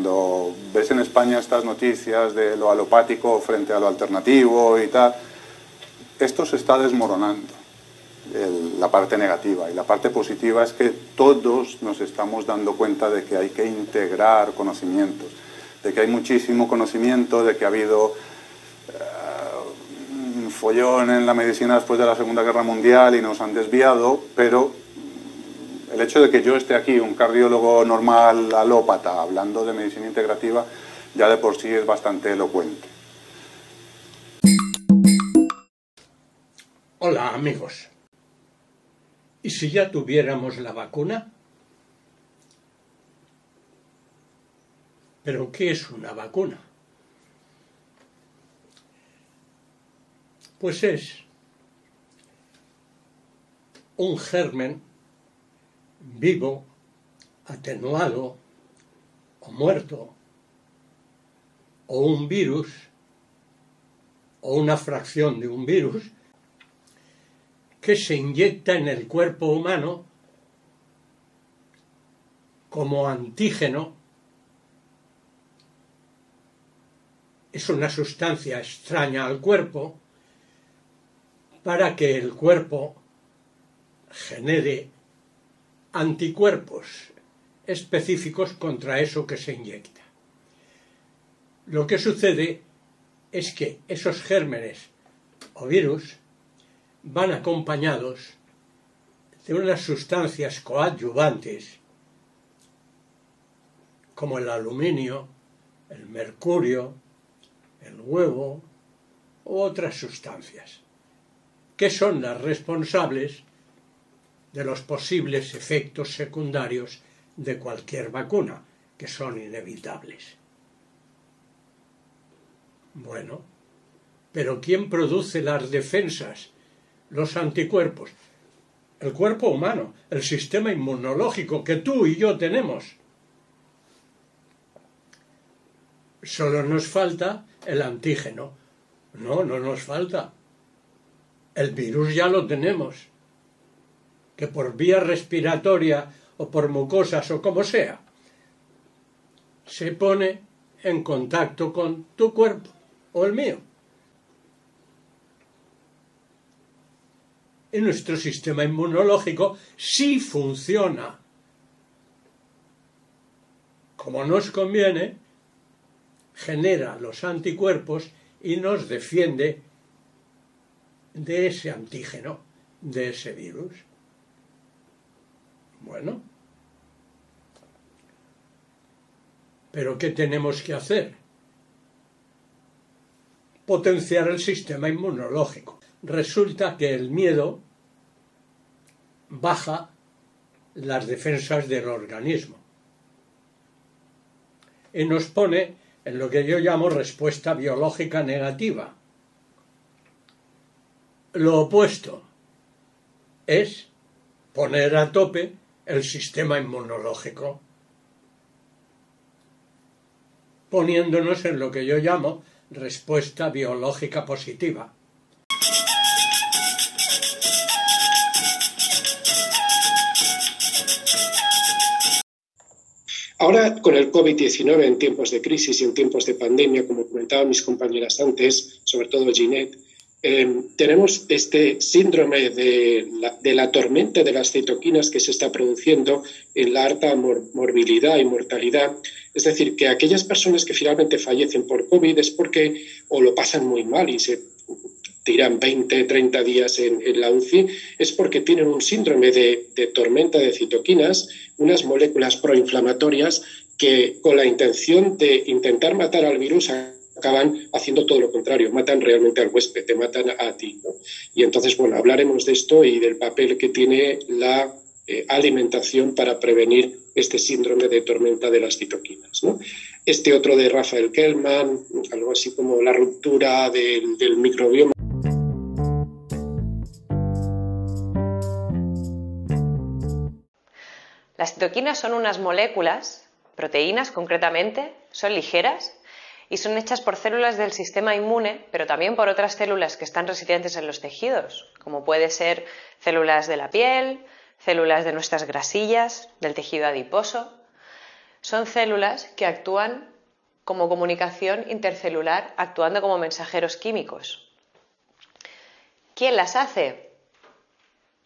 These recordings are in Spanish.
Cuando ves en España estas noticias de lo alopático frente a lo alternativo y tal, esto se está desmoronando, la parte negativa. Y la parte positiva es que todos nos estamos dando cuenta de que hay que integrar conocimientos, de que hay muchísimo conocimiento, de que ha habido eh, un follón en la medicina después de la Segunda Guerra Mundial y nos han desviado, pero el hecho de que yo esté aquí, un cardiólogo normal alópata, hablando de medicina integrativa, ya de por sí es bastante elocuente. Hola amigos. ¿Y si ya tuviéramos la vacuna? ¿Pero qué es una vacuna? Pues es un germen vivo, atenuado o muerto, o un virus, o una fracción de un virus, que se inyecta en el cuerpo humano como antígeno. Es una sustancia extraña al cuerpo para que el cuerpo genere anticuerpos específicos contra eso que se inyecta. Lo que sucede es que esos gérmenes o virus van acompañados de unas sustancias coadyuvantes como el aluminio, el mercurio, el huevo u otras sustancias, que son las responsables de los posibles efectos secundarios de cualquier vacuna, que son inevitables. Bueno, pero ¿quién produce las defensas, los anticuerpos? El cuerpo humano, el sistema inmunológico que tú y yo tenemos. Solo nos falta el antígeno. No, no nos falta. El virus ya lo tenemos que por vía respiratoria o por mucosas o como sea, se pone en contacto con tu cuerpo o el mío. Y nuestro sistema inmunológico sí funciona como nos conviene, genera los anticuerpos y nos defiende de ese antígeno, de ese virus. Bueno. Pero ¿qué tenemos que hacer? Potenciar el sistema inmunológico. Resulta que el miedo baja las defensas del organismo y nos pone en lo que yo llamo respuesta biológica negativa. Lo opuesto es poner a tope el sistema inmunológico, poniéndonos en lo que yo llamo respuesta biológica positiva. Ahora, con el COVID-19 en tiempos de crisis y en tiempos de pandemia, como comentaban mis compañeras antes, sobre todo Ginette, eh, tenemos este síndrome de la, tormenta de las citoquinas que se está produciendo en la alta morbilidad y mortalidad. Es decir, que aquellas personas que finalmente fallecen por COVID es porque o lo pasan muy mal y se tiran 20, 30 días en, la UCI, es porque tienen un síndrome de, de tormenta de citoquinas, unas moléculas proinflamatorias que con la intención de intentar matar al virus acaban haciendo todo lo contrario, matan realmente al huésped, te matan a ti. Y entonces, bueno, hablaremos de esto y del papel que tiene la eh, alimentación para prevenir este síndrome de tormenta de las citoquinas. Este otro de Rafael Kellman, algo así como la ruptura del, del microbioma. Las citoquinas son unas moléculas, proteínas concretamente, son ligeras y son hechas por células del sistema inmune, pero también por otras células que están residentes en los tejidos, como puede ser células de la piel, células de nuestras grasillas, del tejido adiposo. son células que actúan como comunicación intercelular, actuando como mensajeros químicos. ¿Quién las hace?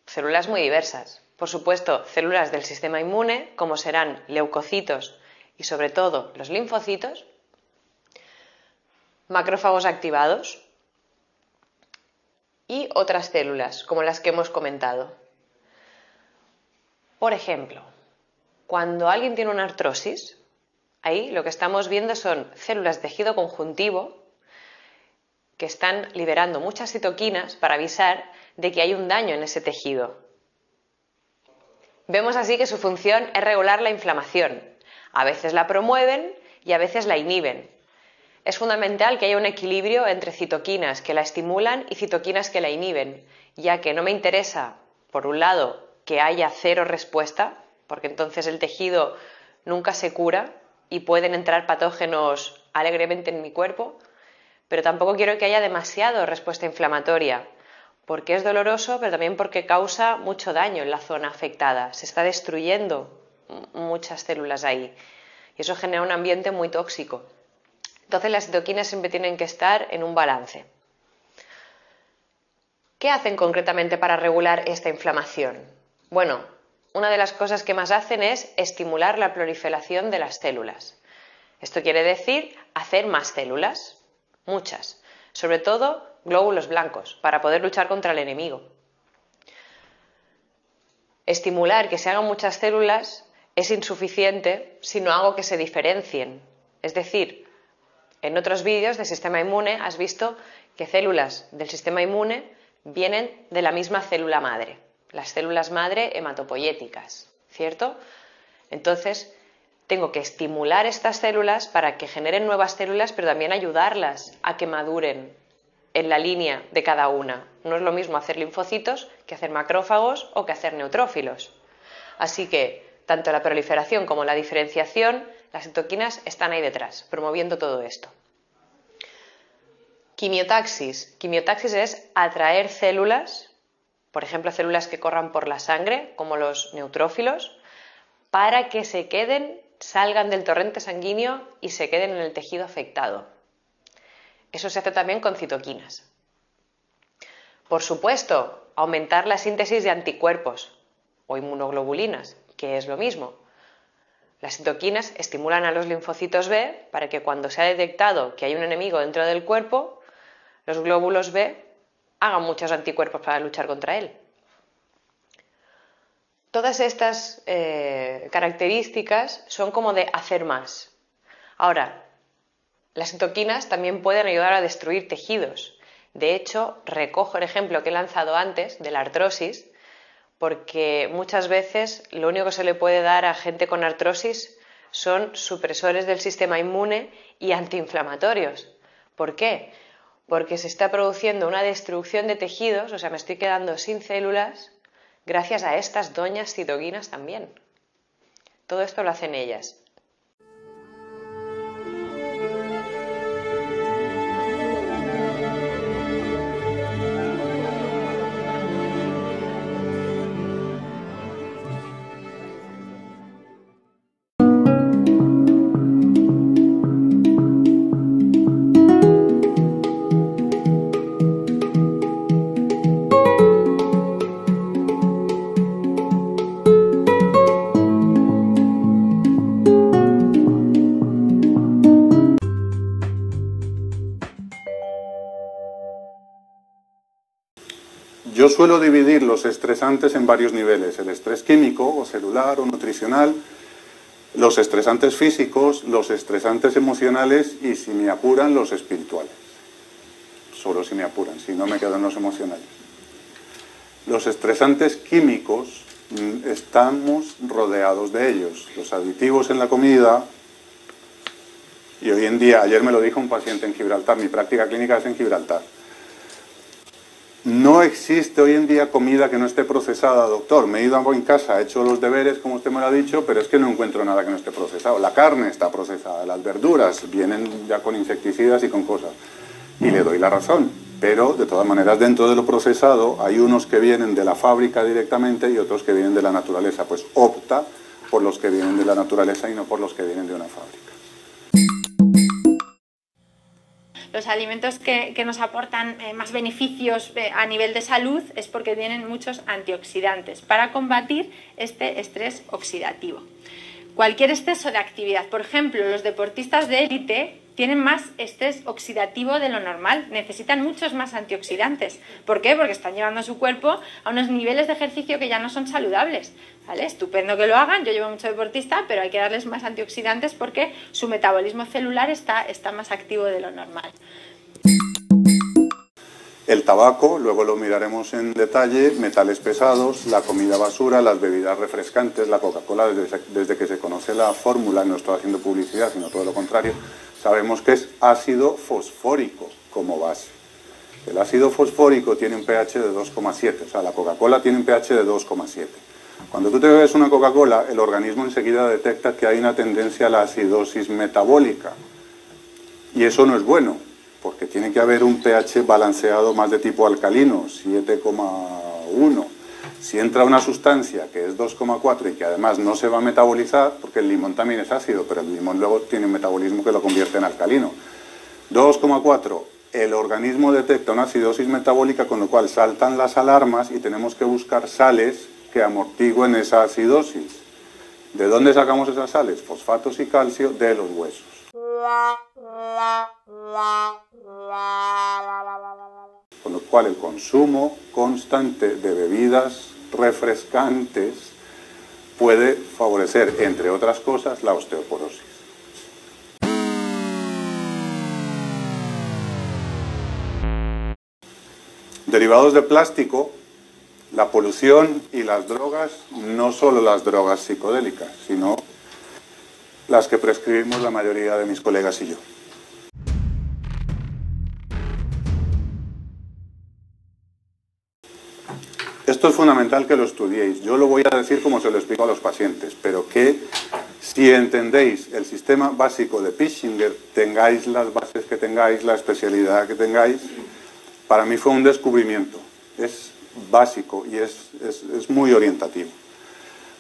Células muy diversas. Por supuesto, células del sistema inmune, como serán leucocitos y sobre todo los linfocitos, macrófagos activados y otras células, como las que hemos comentado. Por ejemplo, cuando alguien tiene una artrosis, ahí lo que estamos viendo son células de tejido conjuntivo que están liberando muchas citoquinas para avisar de que hay un daño en ese tejido. Vemos así que su función es regular la inflamación. A veces la promueven y a veces la inhiben. Es fundamental que haya un equilibrio entre citoquinas que la estimulan y citoquinas que la inhiben, ya que no me interesa, por un lado, que haya cero respuesta, porque entonces el tejido nunca se cura y pueden entrar patógenos alegremente en mi cuerpo, pero tampoco quiero que haya demasiado respuesta inflamatoria, porque es doloroso, pero también porque causa mucho daño en la zona afectada. Se está destruyendo muchas células ahí y eso genera un ambiente muy tóxico. Entonces las citoquinas siempre tienen que estar en un balance. ¿Qué hacen concretamente para regular esta inflamación? Bueno, una de las cosas que más hacen es estimular la proliferación de las células. Esto quiere decir hacer más células, muchas, sobre todo glóbulos blancos, para poder luchar contra el enemigo. Estimular que se hagan muchas células es insuficiente si no hago que se diferencien. Es decir, en otros vídeos del sistema inmune has visto que células del sistema inmune vienen de la misma célula madre, las células madre hematopoyéticas, ¿cierto? Entonces, tengo que estimular estas células para que generen nuevas células, pero también ayudarlas a que maduren en la línea de cada una. No es lo mismo hacer linfocitos que hacer macrófagos o que hacer neutrófilos. Así que tanto la proliferación como la diferenciación, las citoquinas están ahí detrás, promoviendo todo esto. Quimiotaxis. Quimiotaxis es atraer células, por ejemplo, células que corran por la sangre, como los neutrófilos, para que se queden, salgan del torrente sanguíneo y se queden en el tejido afectado. Eso se hace también con citoquinas. Por supuesto, aumentar la síntesis de anticuerpos o inmunoglobulinas, que es lo mismo. Las citoquinas estimulan a los linfocitos B para que cuando se ha detectado que hay un enemigo dentro del cuerpo, los glóbulos B hagan muchos anticuerpos para luchar contra él. Todas estas eh, características son como de hacer más. Ahora, las citoquinas también pueden ayudar a destruir tejidos. De hecho, recojo el ejemplo que he lanzado antes de la artrosis, porque muchas veces lo único que se le puede dar a gente con artrosis son supresores del sistema inmune y antiinflamatorios. ¿Por qué? Porque se está produciendo una destrucción de tejidos, o sea, me estoy quedando sin células gracias a estas doñas citoquinas también. Todo esto lo hacen ellas. Suelo dividir los estresantes en varios niveles, el estrés químico o celular o nutricional, los estresantes físicos, los estresantes emocionales y, si me apuran, los espirituales. Solo si me apuran, si no me quedan los emocionales. Los estresantes químicos mm, estamos rodeados de ellos. Los aditivos en la comida, y hoy en día, ayer me lo dijo un paciente en Gibraltar, mi práctica clínica es en Gibraltar no existe hoy en día comida que no esté procesada, doctor. Me he ido en casa, he hecho los deberes, como usted me lo ha dicho, pero es que no encuentro nada que no esté procesado. La carne está procesada, las verduras vienen ya con insecticidas y con cosas. Y le doy la razón. Pero, de todas maneras, dentro de lo procesado hay unos que vienen de la fábrica directamente y otros que vienen de la naturaleza. Pues opta por los que vienen de la naturaleza y no por los que vienen de una fábrica. Los alimentos que, nos aportan eh, más beneficios eh, a nivel de salud es porque tienen muchos antioxidantes para combatir este estrés oxidativo. Cualquier exceso de actividad, por ejemplo, los deportistas de élite tienen más estrés oxidativo de lo normal, necesitan muchos más antioxidantes. ¿Por qué? Porque están llevando a su cuerpo a unos niveles de ejercicio que ya no son saludables. ¿Vale? Estupendo que lo hagan, yo llevo mucho deportista, pero hay que darles más antioxidantes porque su metabolismo celular está, está más activo de lo normal. El tabaco, luego lo miraremos en detalle, metales pesados, la comida basura, las bebidas refrescantes, la Coca-Cola, desde, desde, que se conoce la fórmula, no estoy haciendo publicidad, sino todo lo contrario, sabemos que es ácido fosfórico como base. El ácido fosfórico tiene un pH de 2,7, o sea, la Coca-Cola tiene un pH de 2,7. Cuando tú te bebes una Coca-Cola, el organismo enseguida detecta que hay una tendencia a la acidosis metabólica. Y eso no es bueno, porque tiene que haber un pH balanceado más de tipo alcalino, 7,1. Si entra una sustancia que es 2,4 y que además no se va a metabolizar, porque el limón también es ácido, pero el limón luego tiene un metabolismo que lo convierte en alcalino. 2,4, el organismo detecta una acidosis metabólica, con lo cual saltan las alarmas y tenemos que buscar sales que amortiguen esa acidosis. ¿De dónde sacamos esas sales? Fosfatos y calcio de los huesos. Con lo cual el consumo constante de bebidas refrescantes puede favorecer, entre otras cosas, la osteoporosis. Derivados de plástico, la polución y las drogas, no solo las drogas psicodélicas, sino las que prescribimos la mayoría de mis colegas y yo. Esto es fundamental que lo estudiéis. Yo lo voy a decir como se lo explico a los pacientes, pero que si entendéis el sistema básico de Pischinger, tengáis las bases que tengáis, la especialidad que tengáis, para mí fue un descubrimiento. Es básico y es, es muy orientativo.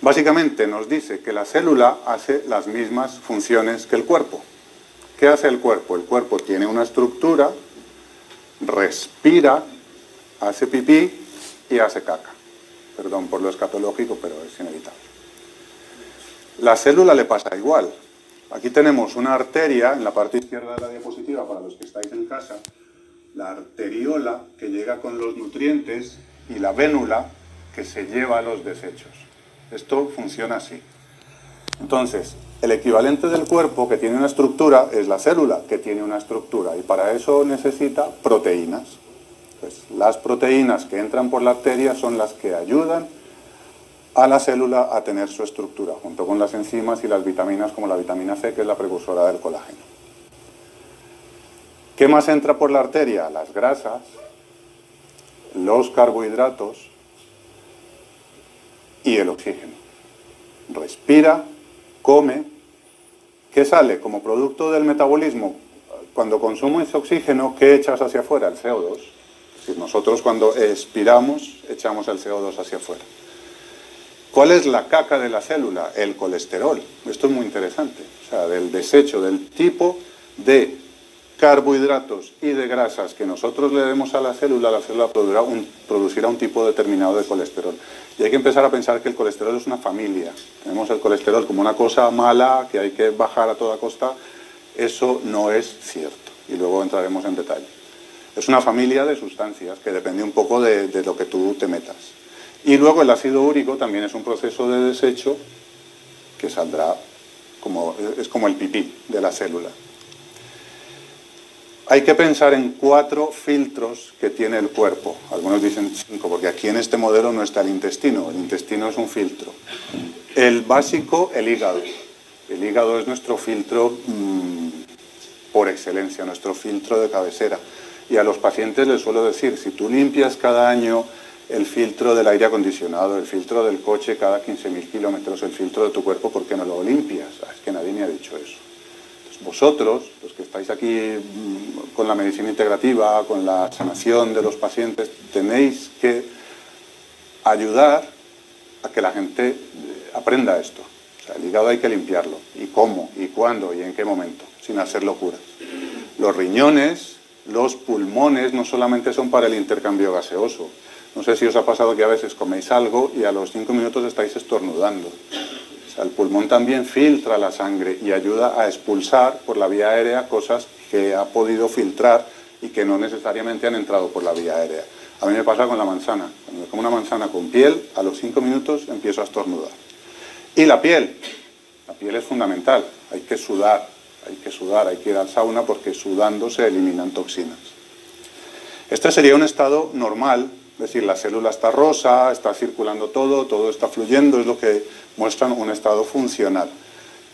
Básicamente nos dice que la célula hace las mismas funciones que el cuerpo. ¿Qué hace el cuerpo? El cuerpo tiene una estructura, respira, hace pipí y hace caca. Perdón por lo escatológico, pero es inevitable. La célula le pasa igual. Aquí tenemos una arteria en la parte izquierda de la diapositiva, para los que estáis en casa, la arteriola que llega con los nutrientes y la vénula que se lleva los desechos. Esto funciona así. Entonces, el equivalente del cuerpo que tiene una estructura es la célula que tiene una estructura y para eso necesita proteínas. Pues, las proteínas que entran por la arteria son las que ayudan a la célula a tener su estructura, junto con las enzimas y las vitaminas como la vitamina C, que es la precursora del colágeno. ¿Qué más entra por la arteria? Las grasas, los carbohidratos y el oxígeno. Respira, come. ¿Qué sale? Como producto del metabolismo, cuando consumes oxígeno, ¿qué echas hacia afuera? El CO2 nosotros cuando expiramos echamos el CO2 hacia afuera. ¿Cuál es la caca de la célula? El colesterol. Esto es muy interesante. O sea, del desecho, del tipo de carbohidratos y de grasas que nosotros le demos a la célula, la célula producirá un tipo determinado de colesterol. Y hay que empezar a pensar que el colesterol es una familia. Tenemos el colesterol como una cosa mala que hay que bajar a toda costa. Eso no es cierto. Y luego entraremos en detalle. Es una familia de sustancias que depende un poco de, lo que tú te metas. Y luego el ácido úrico también es un proceso de desecho que saldrá como, es como el pipí de la célula. Hay que pensar en cuatro filtros que tiene el cuerpo. Algunos dicen cinco, porque aquí en este modelo no está el intestino. El intestino es un filtro. El básico, el hígado. El hígado es nuestro filtro mm, por excelencia, nuestro filtro de cabecera. Y a los pacientes les suelo decir, si tú limpias cada año el filtro del aire acondicionado, el filtro del coche cada 15.000 kilómetros, el filtro de tu cuerpo, ¿por qué no lo limpias? Ah, es que nadie me ha dicho eso. vosotros, los que estáis aquí mm, con la medicina integrativa, con la sanación de los pacientes, tenéis que ayudar a que la gente eh, aprenda esto. El hígado hay que limpiarlo. ¿Y cómo? ¿Y cuándo? ¿Y en qué momento? Sin hacer locuras. Los riñones, los pulmones no solamente son para el intercambio gaseoso. No sé si os ha pasado que a veces coméis algo y a los cinco minutos estáis estornudando. El pulmón también filtra la sangre y ayuda a expulsar por la vía aérea cosas que ha podido filtrar y que no necesariamente han entrado por la vía aérea. A mí me pasa con la manzana. Cuando como una manzana con piel, a los cinco minutos empiezo a estornudar. Y la piel. La piel es fundamental. Hay que sudar, hay que sudar, hay que ir al sauna porque sudando se eliminan toxinas. Este sería un estado normal, es decir, la célula está rosa, está circulando todo, todo está fluyendo, es lo que muestran un estado funcional.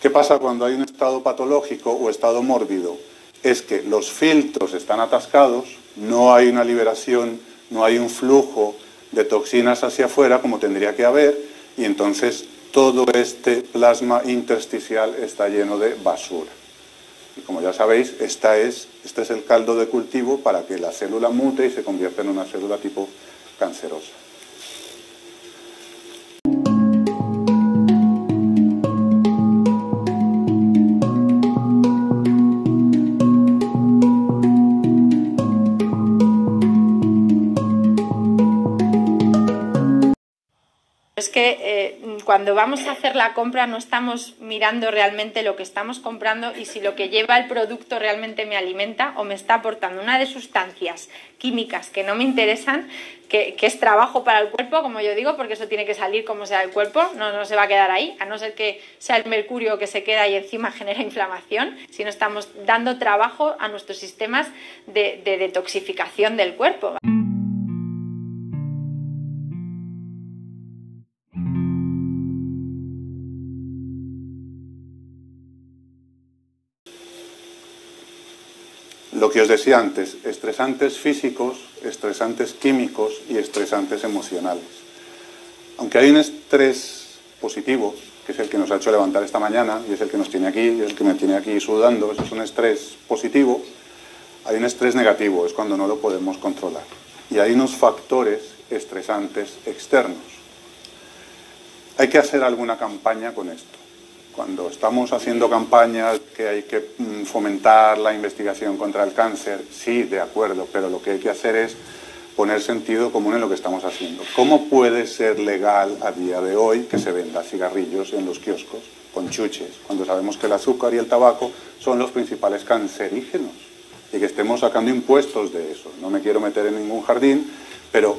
¿Qué pasa cuando hay un estado patológico o estado mórbido? Es que los filtros están atascados, no hay una liberación, no hay un flujo de toxinas hacia afuera como tendría que haber y entonces todo este plasma intersticial está lleno de basura. Y como ya sabéis, esta es, este es el caldo de cultivo para que la célula mute y se convierta en una célula tipo cancerosa. Cuando vamos a hacer la compra no estamos mirando realmente lo que estamos comprando y si lo que lleva el producto realmente me alimenta o me está aportando una de sustancias químicas que no me interesan, que, es trabajo para el cuerpo, como yo digo, porque eso tiene que salir como sea el cuerpo, no, se va a quedar ahí, a no ser que sea el mercurio que se queda y encima genera inflamación, si no estamos dando trabajo a nuestros sistemas de detoxificación del cuerpo. Lo que os decía antes, estresantes físicos, estresantes químicos y estresantes emocionales. Aunque hay un estrés positivo, que es el que nos ha hecho levantar esta mañana y es el que nos tiene aquí, y es el que me tiene aquí sudando, eso es un estrés positivo, hay un estrés negativo, es cuando no lo podemos controlar. Y hay unos factores estresantes externos. Hay que hacer alguna campaña con esto. Cuando estamos haciendo campañas que hay que mm, fomentar la investigación contra el cáncer, sí, de acuerdo, pero lo que hay que hacer es poner sentido común en lo que estamos haciendo. ¿Cómo puede ser legal a día de hoy que se venda cigarrillos en los kioscos con chuches, cuando sabemos que el azúcar y el tabaco son los principales cancerígenos? Y que estemos sacando impuestos de eso. No me quiero meter en ningún jardín, pero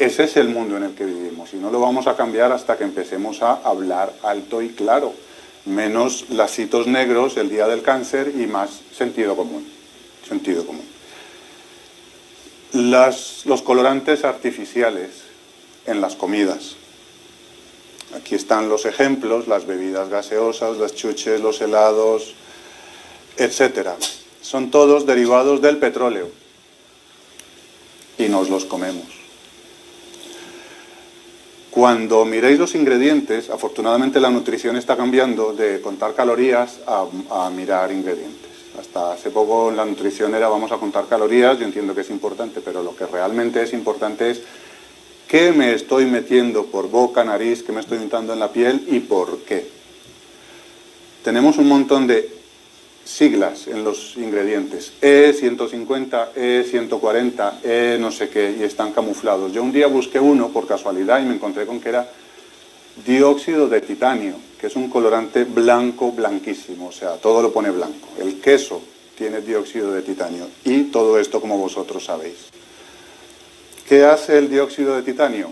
ese es el mundo en el que vivimos y no lo vamos a cambiar hasta que empecemos a hablar alto y claro menos lacitos negros el día del cáncer y más sentido común. Sentido común. los colorantes artificiales en las comidas. Aquí están los ejemplos, las bebidas gaseosas, las chuches, los helados, etc. Son todos derivados del petróleo y nos los comemos. Cuando miréis los ingredientes, afortunadamente la nutrición está cambiando de contar calorías a, mirar ingredientes. Hasta hace poco la nutrición era vamos a contar calorías, yo entiendo que es importante, pero lo que realmente es importante es qué me estoy metiendo por boca, nariz, qué me estoy untando en la piel y por qué. Tenemos un montón de siglas en los ingredientes, E150, E140, E no sé qué, y están camuflados. Yo un día busqué uno por casualidad y me encontré con que era dióxido de titanio, que es un colorante blanco, blanquísimo, o sea, todo lo pone blanco. El queso tiene dióxido de titanio y todo esto como vosotros sabéis. ¿Qué hace el dióxido de titanio?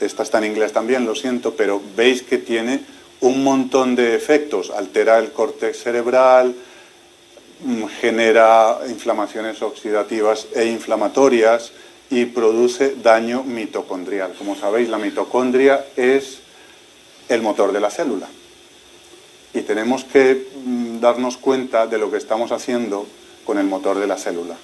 Esta está en inglés también, lo siento, pero veis que tiene un montón de efectos. Altera el córtex cerebral, mm, genera inflamaciones oxidativas e inflamatorias y produce daño mitocondrial. Como sabéis, la mitocondria es el motor de la célula. Y tenemos que mm, darnos cuenta de lo que estamos haciendo con el motor de la célula.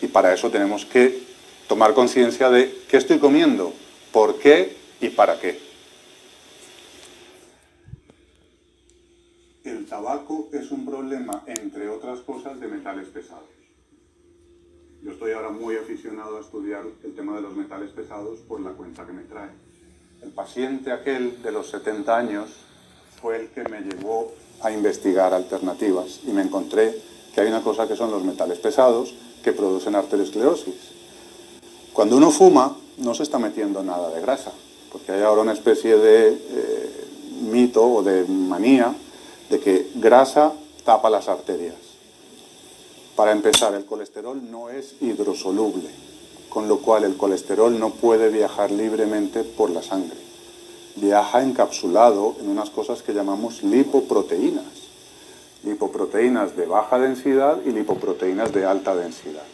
Y para eso tenemos que tomar conciencia de qué estoy comiendo, por qué y para qué. el tabaco es un problema, entre otras cosas, de metales pesados. Yo estoy ahora muy aficionado a estudiar el tema de los metales pesados por la cuenta que me trae. el paciente aquel de los 70 años fue el que me llevó a investigar alternativas y me encontré que hay una cosa que son los metales pesados que producen arteriosclerosis. Cuando uno fuma no se está metiendo nada de grasa, porque hay ahora una especie de eh, mito o de manía de que grasa tapa las arterias. Para empezar, el colesterol no es hidrosoluble, con lo cual el colesterol no puede viajar libremente por la sangre. Viaja encapsulado en unas cosas que llamamos lipoproteínas. Lipoproteínas de baja densidad y lipoproteínas de alta densidad.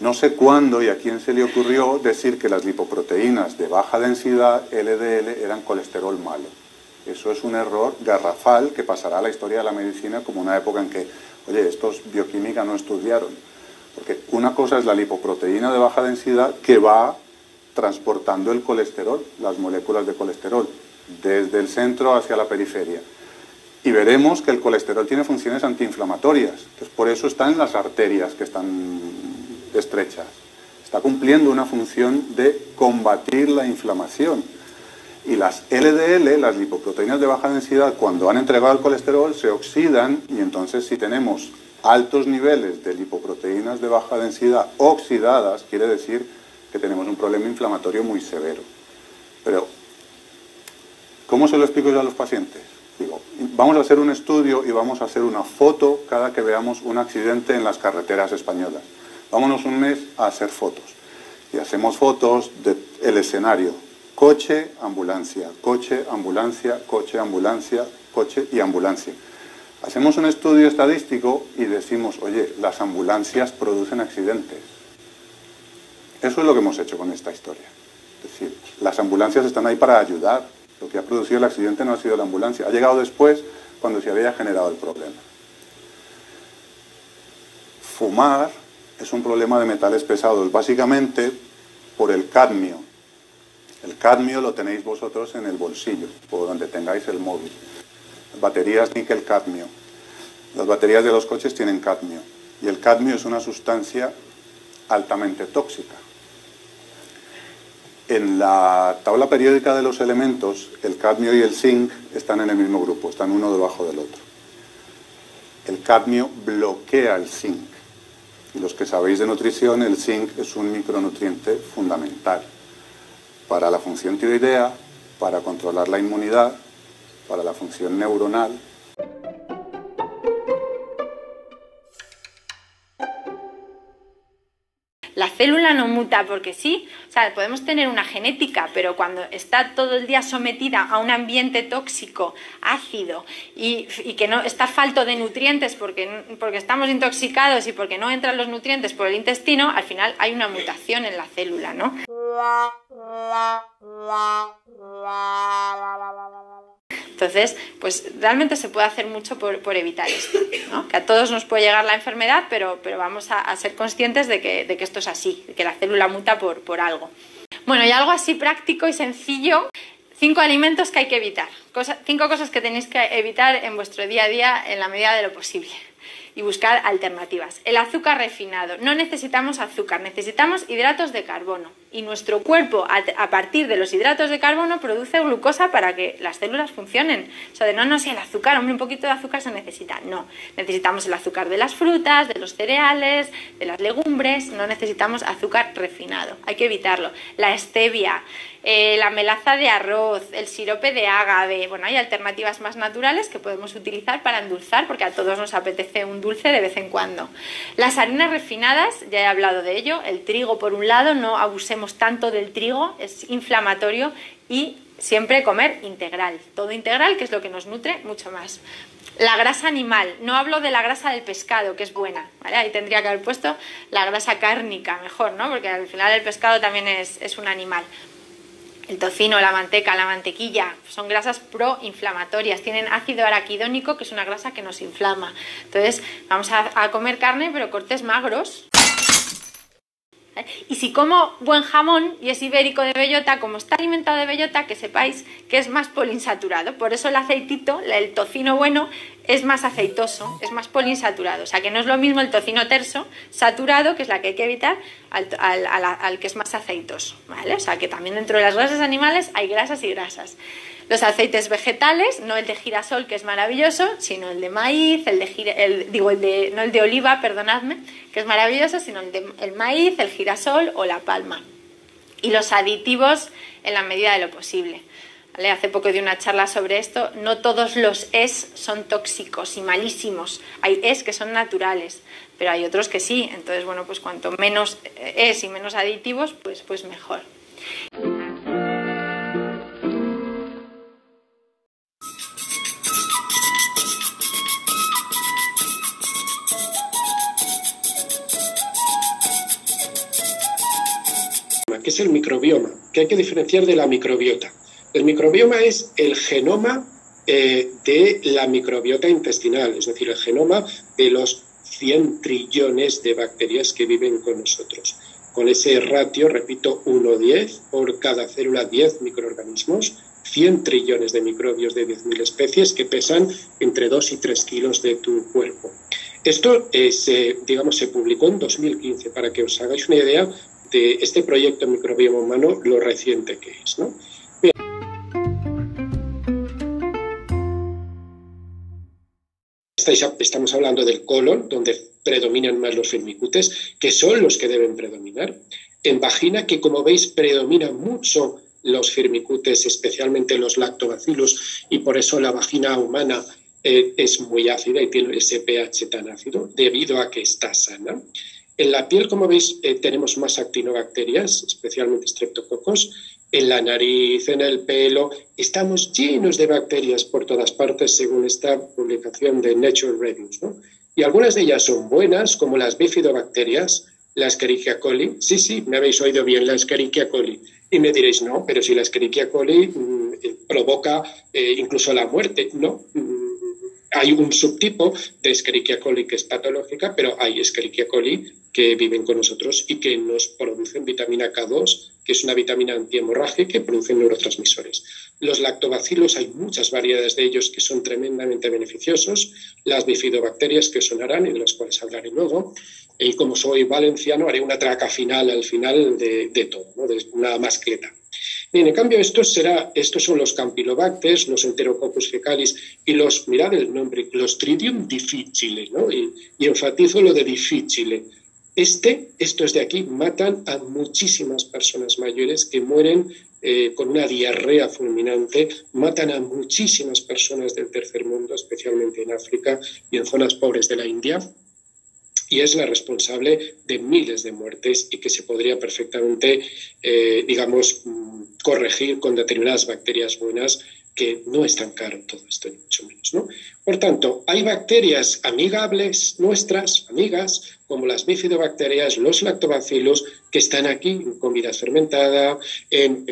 No sé cuándo y a quién se le ocurrió decir que las lipoproteínas de baja densidad, LDL, eran colesterol malo. Eso es un error garrafal que pasará a la historia de la medicina como una época en que, oye, estos bioquímica no estudiaron. Porque una cosa es la lipoproteína de baja densidad que va transportando el colesterol, las moléculas de colesterol, desde el centro hacia la periferia. Y veremos que el colesterol tiene funciones antiinflamatorias. Entonces, por eso está en las arterias que están estrechas. Está cumpliendo una función de combatir la inflamación. Y las LDL, las lipoproteínas de baja densidad, cuando han entregado el colesterol, se oxidan y entonces si tenemos altos niveles de lipoproteínas de baja densidad oxidadas, quiere decir que tenemos un problema inflamatorio muy severo. Pero, ¿cómo se lo explico yo a los pacientes? Digo, vamos a hacer un estudio y vamos a hacer una foto cada que veamos un accidente en las carreteras españolas vámonos un mes a hacer fotos. Y hacemos fotos del escenario. Coche, ambulancia, coche, ambulancia, coche, ambulancia, coche y ambulancia. Hacemos un estudio estadístico y decimos, oye, las ambulancias producen accidentes. Eso es lo que hemos hecho con esta historia. Es decir, las ambulancias están ahí para ayudar. Lo que ha producido el accidente no ha sido la ambulancia. Ha llegado después cuando se había generado el problema. Fumar es un problema de metales pesados, básicamente por el cadmio. El cadmio lo tenéis vosotros en el bolsillo, por donde tengáis el móvil. Baterías níquel-cadmio. Las baterías de los coches tienen cadmio. Y el cadmio es una sustancia altamente tóxica. En la tabla periódica de los elementos, el cadmio y el zinc están en el mismo grupo, están uno debajo del otro. El cadmio bloquea el zinc. Y los que sabéis de nutrición, el zinc es un micronutriente fundamental para la función tiroidea, para controlar la inmunidad, para la función neuronal célula no muta porque sí, o sea, podemos tener una genética, pero cuando está todo el día sometida a un ambiente tóxico, ácido y, que no está falto de nutrientes porque, porque estamos intoxicados y porque no entran los nutrientes por el intestino, al final hay una mutación en la célula, ¿no? Entonces, pues realmente se puede hacer mucho por, evitar esto, ¿no? que a todos nos puede llegar la enfermedad, pero, pero vamos a, ser conscientes de que, de que, esto es así, de que la célula muta por, por algo. Bueno, y algo así práctico y sencillo, cinco alimentos que hay que evitar, cinco cosas que tenéis que evitar en vuestro día a día en la medida de lo posible y buscar alternativas. El azúcar refinado. No necesitamos azúcar, necesitamos hidratos de carbono. Y nuestro cuerpo, a partir de los hidratos de carbono, produce glucosa para que las células funcionen. O sea, de no, no, si el azúcar, hombre, un poquito de azúcar se necesita. No, necesitamos el azúcar de las frutas, de los cereales, de las legumbres, no necesitamos azúcar refinado. Hay que evitarlo. La stevia, eh, la melaza de arroz, el sirope de ágave. Bueno, hay alternativas más naturales que podemos utilizar para endulzar, porque a todos nos apetece un dulce de vez en cuando. Las harinas refinadas, ya he hablado de ello, el trigo por un lado, no abusemos tanto del trigo, es inflamatorio y siempre comer integral, todo integral, que es lo que nos nutre mucho más. La grasa animal, no hablo de la grasa del pescado, que es buena, Ahí tendría que haber puesto la grasa cárnica, mejor, ¿no? Porque al final el pescado también es un animal el tocino, la manteca, la mantequilla, son grasas proinflamatorias, tienen ácido araquidónico, que es una grasa que nos inflama. Entonces, vamos a, comer carne, pero cortes magros. Y si como buen jamón y es ibérico de bellota, como está alimentado de bellota, que sepáis que es más polinsaturado. Por eso el aceitito, el tocino bueno, es más aceitoso, es más polinsaturado. O sea que no es lo mismo el tocino terso, saturado, que es la que hay que evitar, al, que es más aceitoso. ¿vale? O sea que también dentro de las grasas animales hay grasas y grasas. Los aceites vegetales, no el de girasol, que es maravilloso, sino el de maíz, el de, digo, el de, no el de oliva, perdonadme, que es maravilloso, sino el de el maíz, el girasol o la palma. Y los aditivos en la medida de lo posible. Hace poco di una charla sobre esto. No todos los es son tóxicos y malísimos. Hay es que son naturales, pero hay otros que sí. Entonces, bueno, pues cuanto menos es y menos aditivos, pues, pues mejor. Que diferenciar de la microbiota. El microbioma es el genoma eh, de la microbiota intestinal, es decir, el genoma de los 100 trillones de bacterias que viven con nosotros. Con ese ratio, repito, 1-10 por cada célula 10 microorganismos, 100 trillones de microbios de 10.000 especies que pesan entre 2 y 3 kilos de tu cuerpo. Esto se, digamos, se publicó en 2015, para que os hagáis una idea de este proyecto microbioma humano, lo reciente que es. ¿no? Estamos hablando del colon, donde predominan más los firmicutes, que son los que deben predominar. En vagina, que como veis predominan mucho los firmicutes, especialmente los lactobacillus, y por eso la vagina humana eh, es muy ácida y tiene ese pH tan ácido, debido a que está sana. En la piel, como veis, eh, tenemos más actinobacterias, especialmente streptococos, en la nariz, en el pelo. Estamos llenos de bacterias por todas partes, según esta publicación de Nature Reviews. Y algunas de ellas son buenas, como las bifidobacterias, la Escherichia coli. Sí, sí, me habéis oído bien, la Escherichia coli. Y me diréis, no, pero si la Escherichia coli mm, eh, provoca eh, incluso la muerte. No, mm, hay un subtipo de Escherichia coli que es patológica, pero hay Escherichia coli que viven con nosotros y que nos producen vitamina K2, que es una vitamina antihemorrágica que produce neurotransmisores. Los lactobacilos, hay muchas variedades de ellos que son tremendamente beneficiosos. Las bifidobacterias que sonarán y de las cuales hablaré luego. Y como soy valenciano, haré una traca final al final de, todo, de una mascleta. Bien, en cambio, estos, será, estos son los Campylobacter, los Enterococcus fecalis y los, mirad el nombre, Clostridium difficile, ¿no? y, y enfatizo lo de difficile este, estos de aquí, matan a muchísimas personas mayores que mueren eh, con una diarrea fulminante, matan a muchísimas personas del tercer mundo, especialmente en África y en zonas pobres de la India, y es la responsable de miles de muertes y que se podría perfectamente, eh, digamos, mm, corregir con determinadas bacterias buenas que no es tan caro todo esto, ni mucho menos. ¿no? Por tanto, hay bacterias amigables nuestras, amigas, como las bifidobacterias, los lactobacillus, que están aquí en comida fermentada, en,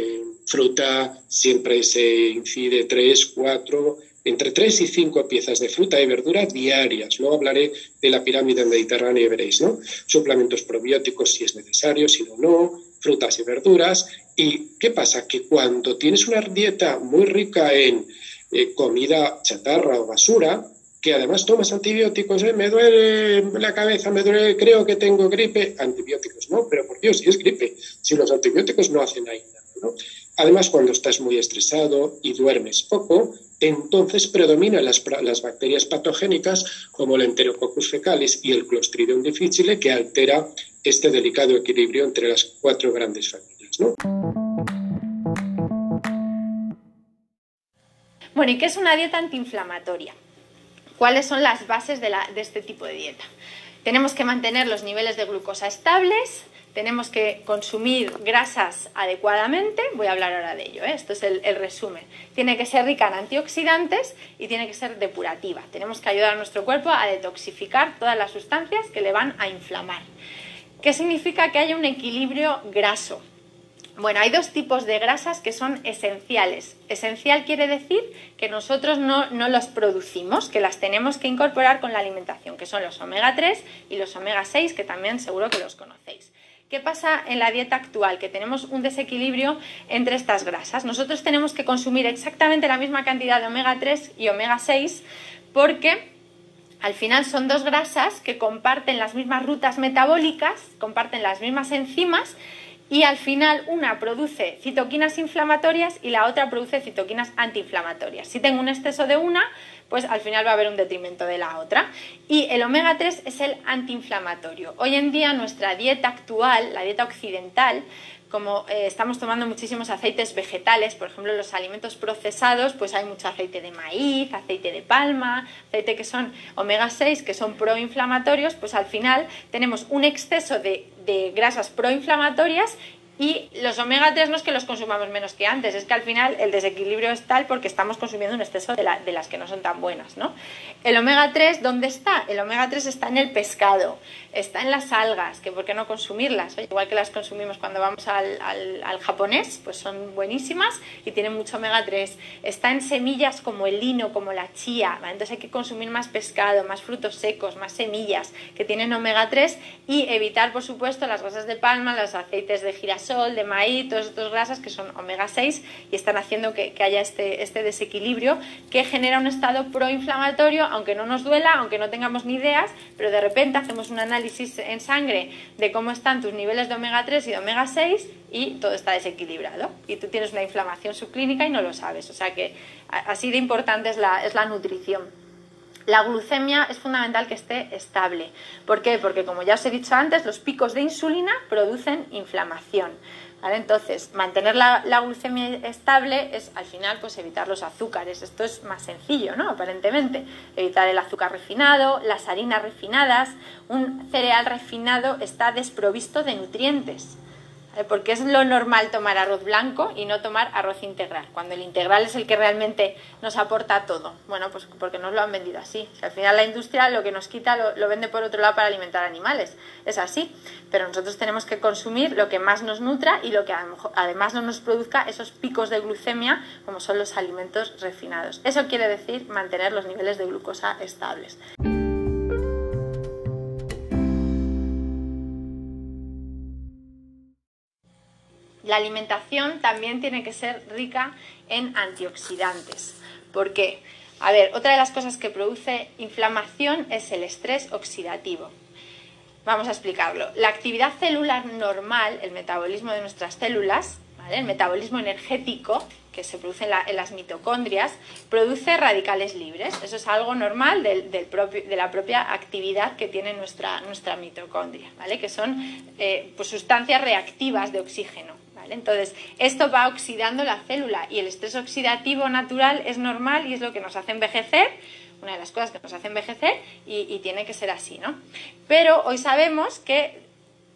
fruta, siempre se incide tres, cuatro, entre tres y cinco piezas de fruta y verdura diarias. Luego hablaré de la pirámide mediterránea y veréis, ¿no? Suplementos probióticos si es necesario, si no, no, frutas y verduras. ¿Y qué pasa? Que cuando tienes una dieta muy rica en eh, comida chatarra o basura, que además tomas antibióticos, ¿eh? me duele la cabeza, me duele, creo que tengo gripe, antibióticos, no, pero por Dios, si es gripe, si los antibióticos no hacen ahí nada, ¿no? Además, cuando estás muy estresado y duermes poco, entonces predominan las, bacterias patogénicas como el Enterococcus fecalis y el Clostridium difficile, que altera este delicado equilibrio entre las cuatro grandes familias. ¿no? Bueno, ¿y qué es una dieta antiinflamatoria? ¿Cuáles son las bases de este tipo de dieta? Tenemos que mantener los niveles de glucosa estables, tenemos que consumir grasas adecuadamente, voy a hablar ahora de ello, ¿eh? esto es el, resumen. Tiene que ser rica en antioxidantes y tiene que ser depurativa. Tenemos que ayudar a nuestro cuerpo a detoxificar todas las sustancias que le van a inflamar. ¿Qué significa que haya un equilibrio graso? Bueno, hay dos tipos de grasas que son esenciales. Esencial quiere decir que nosotros no, no, los producimos, que las tenemos que incorporar con la alimentación, que son los omega 3 y los omega 6, que también seguro que los conocéis. ¿Qué pasa en la dieta actual? Que tenemos un desequilibrio entre estas grasas. Nosotros tenemos que consumir exactamente la misma cantidad de omega 3 y omega 6 porque al final son dos grasas que comparten las mismas rutas metabólicas, comparten las mismas enzimas y al final una produce citoquinas inflamatorias y la otra produce citoquinas antiinflamatorias. Si tengo un exceso de una, pues al final va a haber un detrimento de la otra. Y el omega 3 es el antiinflamatorio. Hoy en día nuestra dieta actual, la dieta occidental, como eh, estamos tomando muchísimos aceites vegetales, por ejemplo, los alimentos procesados, pues hay mucho aceite de maíz, aceite de palma, aceite que son omega 6, que son proinflamatorios, pues al final tenemos un exceso de, de grasas proinflamatorias y los omega 3 no es que los consumamos menos que antes, es que al final el desequilibrio es tal porque estamos consumiendo un exceso de, las que no son tan buenas. ¿no? El omega 3, ¿dónde está? El omega 3 está en el pescado, está en las algas, que ¿por qué no consumirlas? igual que las consumimos cuando vamos al, japonés, pues son buenísimas y tienen mucho omega 3. Está en semillas como el lino, como la chía, entonces hay que consumir más pescado, más frutos secos, más semillas que tienen omega 3 y evitar, por supuesto, las grasas de palma, los aceites de girasol de maíz, todas estas grasas que son omega 6 y están haciendo que, haya este, este, desequilibrio que genera un estado proinflamatorio, aunque no nos duela, aunque no tengamos ni ideas, pero de repente hacemos un análisis en sangre de cómo están tus niveles de omega 3 y de omega 6 y todo está desequilibrado. Y tú tienes una inflamación subclínica y no lo sabes. O sea que así de importante es la, es la nutrición. La glucemia es fundamental que esté estable. ¿Por qué? Porque como ya os he dicho antes, los picos de insulina producen inflamación. Entonces, mantener la, glucemia estable es al final pues evitar los azúcares. Esto es más sencillo, ¿no? Aparentemente. Evitar el azúcar refinado, las harinas refinadas. Un cereal refinado está desprovisto de nutrientes. Eh, porque es lo normal tomar arroz blanco y no tomar arroz integral, cuando el integral es el que realmente nos aporta todo. Bueno, pues porque nos lo han vendido así. al final la industria lo que nos quita lo, vende por otro lado para alimentar animales. Es así. Pero nosotros tenemos que consumir lo que más nos nutra y lo que además no nos produzca esos picos de glucemia como son los alimentos refinados. Eso quiere decir mantener los niveles de glucosa estables. La alimentación también tiene que ser rica en antioxidantes. ¿Por qué? A ver, otra de las cosas que produce inflamación es el estrés oxidativo. Vamos a explicarlo. La actividad celular normal, el metabolismo de nuestras células, el metabolismo energético que se produce en, las mitocondrias, produce radicales libres. Eso es algo normal de la propia actividad que tiene nuestra, nuestra mitocondria, ¿vale? que son eh, pues sustancias reactivas de oxígeno. Entonces, esto va oxidando la célula y el estrés oxidativo natural es normal y es lo que nos hace envejecer, una de las cosas que nos hace envejecer y, tiene que ser así, ¿no? Pero hoy sabemos que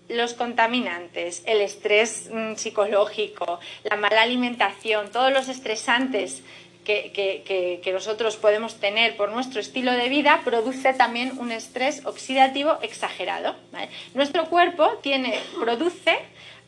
los contaminantes, el estrés mm, psicológico, la mala alimentación, todos los estresantes que, nosotros podemos tener por nuestro estilo de vida produce también un estrés oxidativo exagerado. Nuestro cuerpo tiene, produce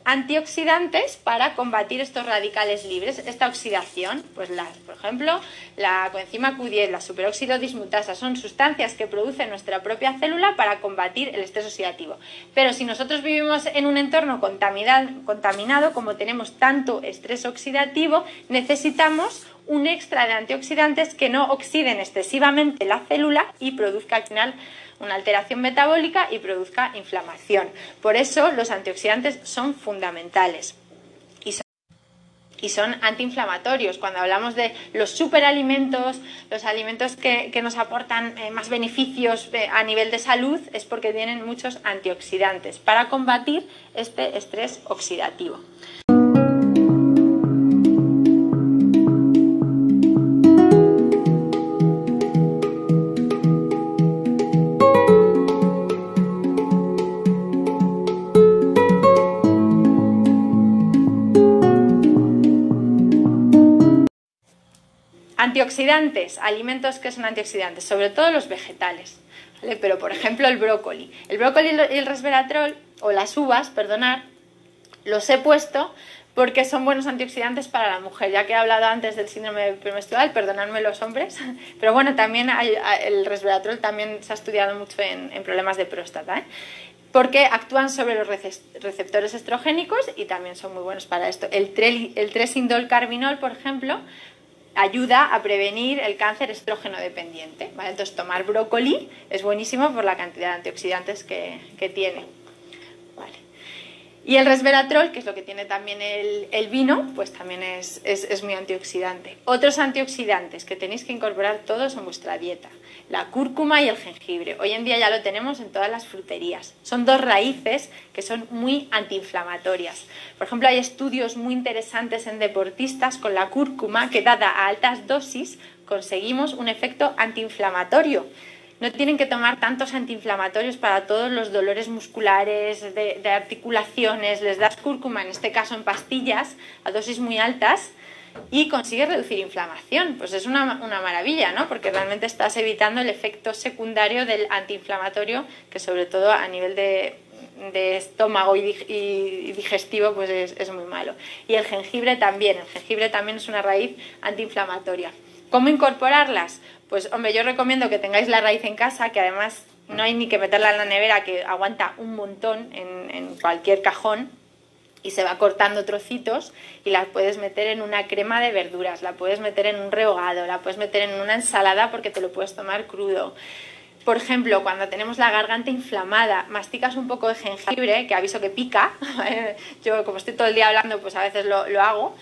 antioxidantes para combatir estos radicales libres, esta oxidación. Pues las, por ejemplo, la coenzima Q10, la superóxido dismutasa, son sustancias que produce nuestra propia célula para combatir el estrés oxidativo. Pero si nosotros vivimos en un entorno contaminado, contaminado como tenemos tanto estrés oxidativo, necesitamos un extra de antioxidantes que no oxiden excesivamente la célula y produzca al final una alteración metabólica y produzca inflamación. Por eso los antioxidantes son fundamentales y son antiinflamatorios. Cuando hablamos de los superalimentos, los alimentos que, nos aportan eh, más beneficios eh, a nivel de salud, es porque tienen muchos antioxidantes para combatir este estrés oxidativo. Antioxidantes, alimentos que son antioxidantes, sobre todo los vegetales. Pero, por ejemplo, el brócoli. El brócoli y el resveratrol, o las uvas, perdonad, los he puesto porque son buenos antioxidantes para la mujer. Ya que he hablado antes del síndrome premenstrual, perdonadme los hombres, pero bueno, también el resveratrol también se ha estudiado mucho en, problemas de próstata. ¿eh? porque actúan sobre los receptores estrogénicos y también son muy buenos para esto. El, el tresindolcarbinol, por ejemplo, ayuda a prevenir el cáncer estrógeno dependiente. Entonces, tomar brócoli es buenísimo por la cantidad de antioxidantes que, que tiene. Y el resveratrol, que es lo que tiene también el, vino, pues también es, es, muy antioxidante. Otros antioxidantes que tenéis que incorporar todos en vuestra dieta, la cúrcuma y el jengibre. Hoy en día ya lo tenemos en todas las fruterías. Son dos raíces que son muy antiinflamatorias. Por ejemplo, hay estudios muy interesantes en deportistas con la cúrcuma que dada a altas dosis conseguimos un efecto antiinflamatorio no tienen que tomar tantos antiinflamatorios para todos los dolores musculares, de, articulaciones, les das cúrcuma, en este caso en pastillas, a dosis muy altas, y consigues reducir inflamación. Pues es una, maravilla, ¿no? Porque realmente estás evitando el efecto secundario del antiinflamatorio, que sobre todo a nivel de, estómago y, digestivo pues es, es muy malo. Y el jengibre también, el jengibre también es una raíz antiinflamatoria. ¿Cómo incorporarlas? Pues hombre, yo recomiendo que tengáis la raíz en casa, que además no hay ni que meterla en la nevera, que aguanta un montón en, cualquier cajón y se va cortando trocitos y la puedes meter en una crema de verduras, la puedes meter en un rehogado, la puedes meter en una ensalada porque te lo puedes tomar crudo. Por ejemplo, cuando tenemos la garganta inflamada, masticas un poco de jengibre, que aviso que pica, yo como estoy todo el día hablando, pues a veces lo, lo hago,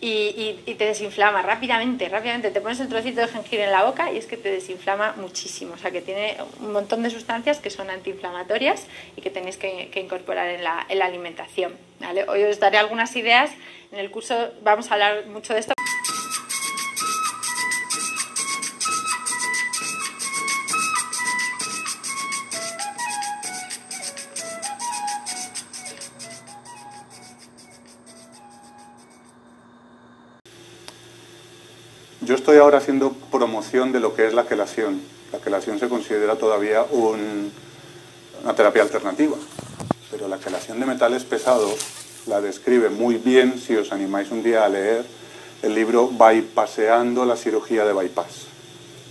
y, te desinflama rápidamente, rápidamente. Te pones el trocito de jengibre en la boca y es que te desinflama muchísimo. O sea, que tiene un montón de sustancias que son antiinflamatorias y que tenéis que, incorporar en la, en la alimentación. ¿vale? Hoy os daré algunas ideas. En el curso vamos a hablar mucho de esto. Ahora haciendo promoción de lo que es la quelación. La quelación se considera todavía una terapia alternativa, pero la quelación de metales pesados la describe muy bien si os animáis un día a leer el libro Bypasseando la cirugía de bypass.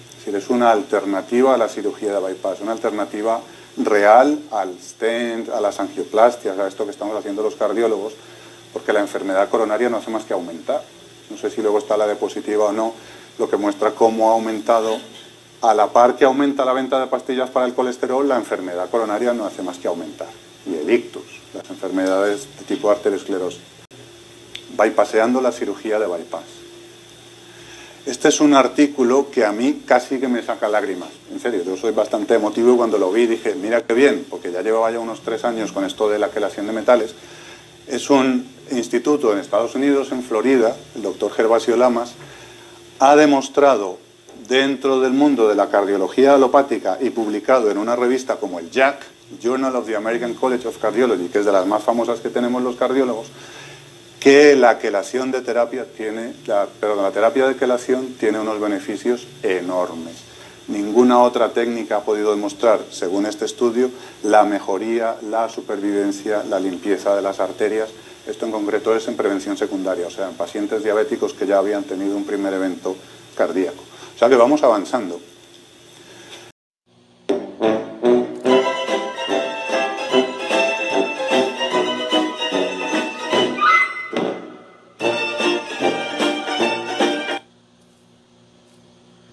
Es decir, es una alternativa a la cirugía de bypass, una alternativa real al stent, a las angioplastias, a esto que estamos haciendo los cardiólogos, porque la enfermedad coronaria no hace más que aumentar no sé si luego está la diapositiva o no, lo que muestra cómo ha aumentado, a la par que aumenta la venta de pastillas para el colesterol, la enfermedad coronaria no hace más que aumentar. Y el ictus, las enfermedades de tipo arteriosclerosis. Bypasseando la cirugía de bypass. Este es un artículo que a mí casi que me saca lágrimas. En serio, yo soy bastante emotivo y cuando lo vi dije, mira qué bien, porque ya llevaba ya unos tres años con esto de la quelación de metales. Es un instituto en Estados Unidos, en Florida, el doctor Gervasio Lamas, ha demostrado dentro del mundo de la cardiología alopática y publicado en una revista como el JAC, Journal of the American College of Cardiology, que es de las más famosas que tenemos los cardiólogos, que la quelación de terapia tiene, perdón, la terapia de quelación tiene unos beneficios enormes. Ninguna otra técnica ha podido demostrar, según este estudio, la mejoría, la supervivencia, la limpieza de las arterias esto en concreto es en prevención secundaria, o sea, en pacientes diabéticos que ya habían tenido un primer evento cardíaco. O sea que vamos avanzando.